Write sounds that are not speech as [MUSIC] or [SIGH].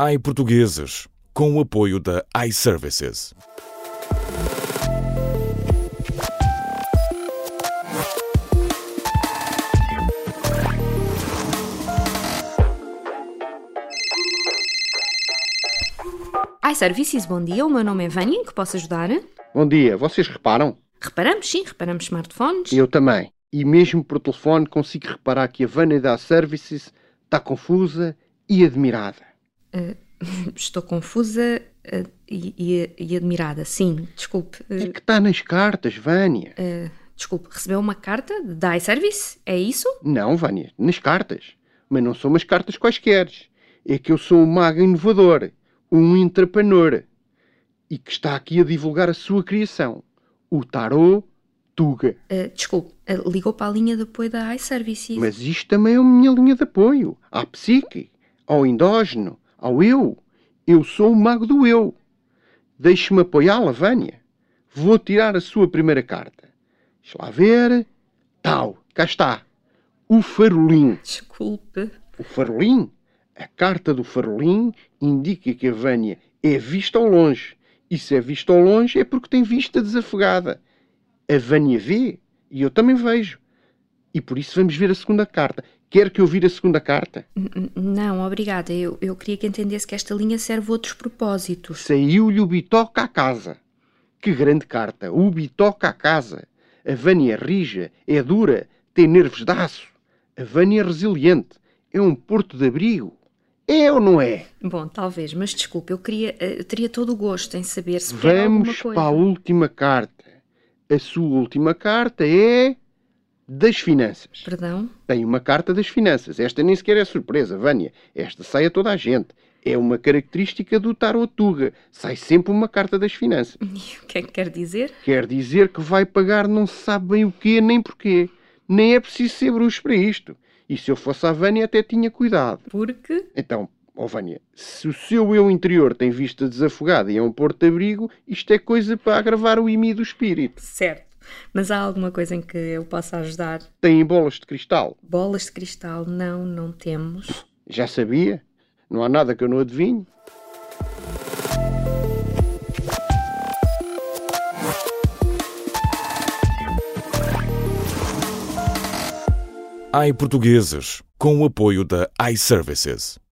iPortugueses, com o apoio da iServices. iServices, bom dia. O meu nome é Vânia, em que posso ajudar? Bom dia, vocês reparam? Reparamos, sim, reparamos smartphones. Eu também. E mesmo por telefone consigo reparar que a Vânia da Services está confusa e admirada. [LAUGHS] Estou confusa eh, e, e- e admirada, sim. Desculpe. É eh, que está nas cartas, Vânia. desculpe, recebeu uma carta da iService? É isso? Não, Vânia, nas cartas. Mas não são umas cartas quaisquer. É que eu sou um mago inovador, um intrapreneur, e que está aqui a divulgar a sua criação, o Tarot Tuga. Eh, desculpe, eh, ligou para a linha de apoio da iServices. Mas isto também é a minha linha de apoio. À psique, ao endógeno, ao eu. Eu sou o mago do eu. Deixe-me apoiá-la, Vânia. Vou tirar a sua primeira carta. Deixa lá ver. Tal, cá está. O farolim. Desculpe. O farolim? A carta do farolim indica que a Vânia é vista ao longe. E se é vista ao longe é porque tem vista desafogada. A Vânia vê e eu também vejo. E por isso vamos ver a segunda carta. Quer que eu vire a segunda carta? Não, obrigada. Eu, eu queria que entendesse que esta linha serve outros propósitos. Saiu-lhe o bitoca à casa. Que grande carta! O bitoca à casa. A Vânia é rija, é dura, tem nervos de aço. A Vânia é resiliente, é um porto de abrigo. É ou não é? Bom, talvez, mas desculpe, eu queria, eh, eu teria todo o gosto em saber se quer alguma Vamos coisa. para a última carta. A sua última carta é das finanças. Perdão? Tem uma carta das finanças. Esta nem sequer é surpresa, Vânia. Esta sai a toda a gente. É uma característica do Tarot Tuga. Sai sempre uma carta das finanças. E [LAUGHS] o que é que quer dizer? Quer dizer que vai pagar não se sabe bem o quê nem porquê. Nem é preciso ser bruxo para isto. E se eu fosse a Vânia até tinha cuidado. Porque Então, ó Vânia, se o seu eu interior tem vista desafogada e é um porto-abrigo, isto é coisa para agravar o imi do espírito. Certo. Mas há alguma coisa em que eu possa ajudar? Tem bolas de cristal? Bolas de cristal? Não, não temos. Já sabia? Não há nada que eu não adivinhe. iPortugueses, com o apoio da iServices.